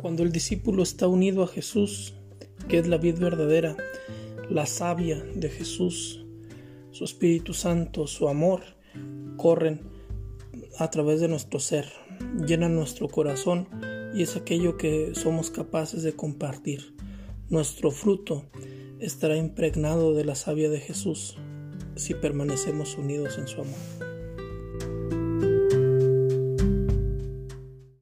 Cuando el discípulo está unido a Jesús, que es la vida verdadera, la savia de Jesús, su Espíritu Santo, su amor, corren a través de nuestro ser, llenan nuestro corazón y es aquello que somos capaces de compartir. Nuestro fruto estará impregnado de la savia de Jesús si permanecemos unidos en su amor.